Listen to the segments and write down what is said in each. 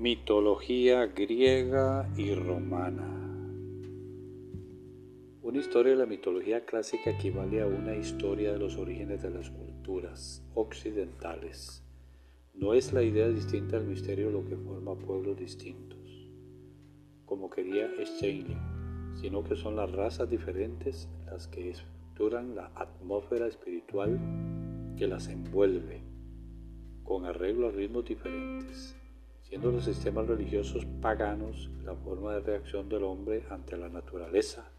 Mitología griega y romana. Una historia de la mitología clásica equivale a una historia de los orígenes de las culturas occidentales. No es la idea distinta del misterio lo que forma pueblos distintos, como quería Steinling, sino que son las razas diferentes las que estructuran la atmósfera espiritual que las envuelve, con arreglo a ritmos diferentes siendo los sistemas religiosos paganos la forma de reacción del hombre ante la naturaleza.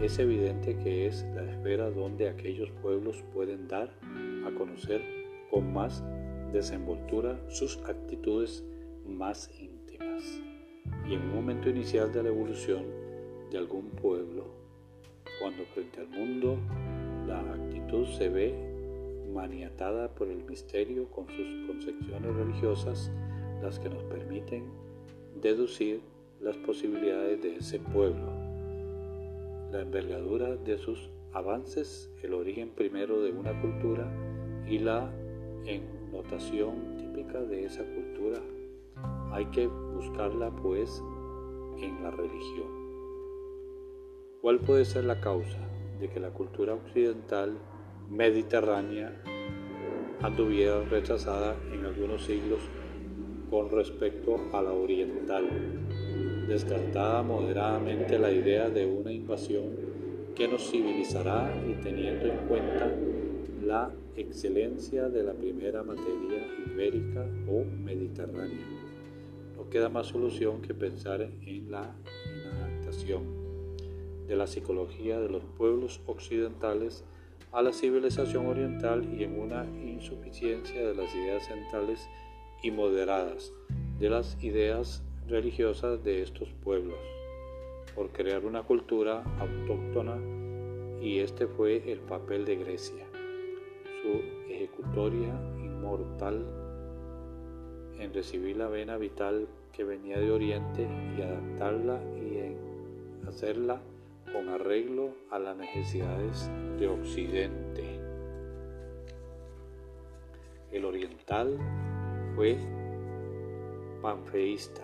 Es evidente que es la esfera donde aquellos pueblos pueden dar a conocer con más desenvoltura sus actitudes más íntimas. Y en un momento inicial de la evolución de algún pueblo, cuando frente al mundo la actitud se ve maniatada por el misterio con sus concepciones religiosas, las que nos permiten deducir las posibilidades de ese pueblo, la envergadura de sus avances, el origen primero de una cultura y la ennotación típica de esa cultura. Hay que buscarla pues en la religión. ¿Cuál puede ser la causa de que la cultura occidental mediterránea anduviera rechazada en algunos siglos con respecto a la oriental, descartada moderadamente la idea de una invasión que nos civilizará y teniendo en cuenta la excelencia de la primera materia ibérica o mediterránea. No queda más solución que pensar en la inadaptación de la psicología de los pueblos occidentales a la civilización oriental y en una insuficiencia de las ideas centrales y moderadas de las ideas religiosas de estos pueblos, por crear una cultura autóctona y este fue el papel de Grecia, su ejecutoria inmortal en recibir la vena vital que venía de Oriente y adaptarla y en hacerla con arreglo a las necesidades de Occidente. El oriental fue panfeísta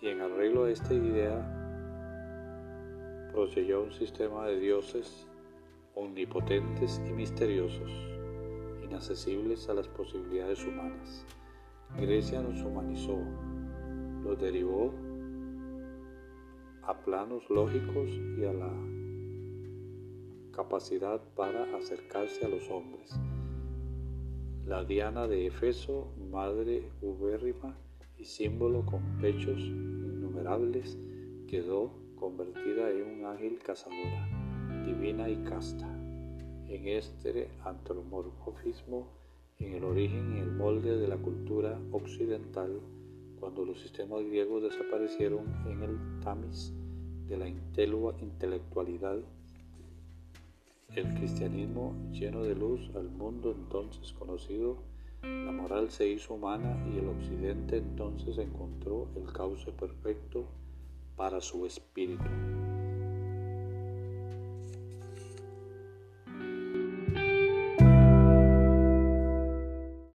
y en arreglo a esta idea procedió un sistema de dioses omnipotentes y misteriosos, inaccesibles a las posibilidades humanas. Grecia nos humanizó, los derivó a planos lógicos y a la capacidad para acercarse a los hombres la Diana de Efeso, madre ubérrima y símbolo con pechos innumerables, quedó convertida en un ángel cazadora, divina y casta. En este antropomorfismo, en el origen y el molde de la cultura occidental, cuando los sistemas griegos desaparecieron en el tamiz de la intelectualidad el cristianismo lleno de luz al mundo entonces conocido, la moral se hizo humana y el occidente entonces encontró el cauce perfecto para su espíritu.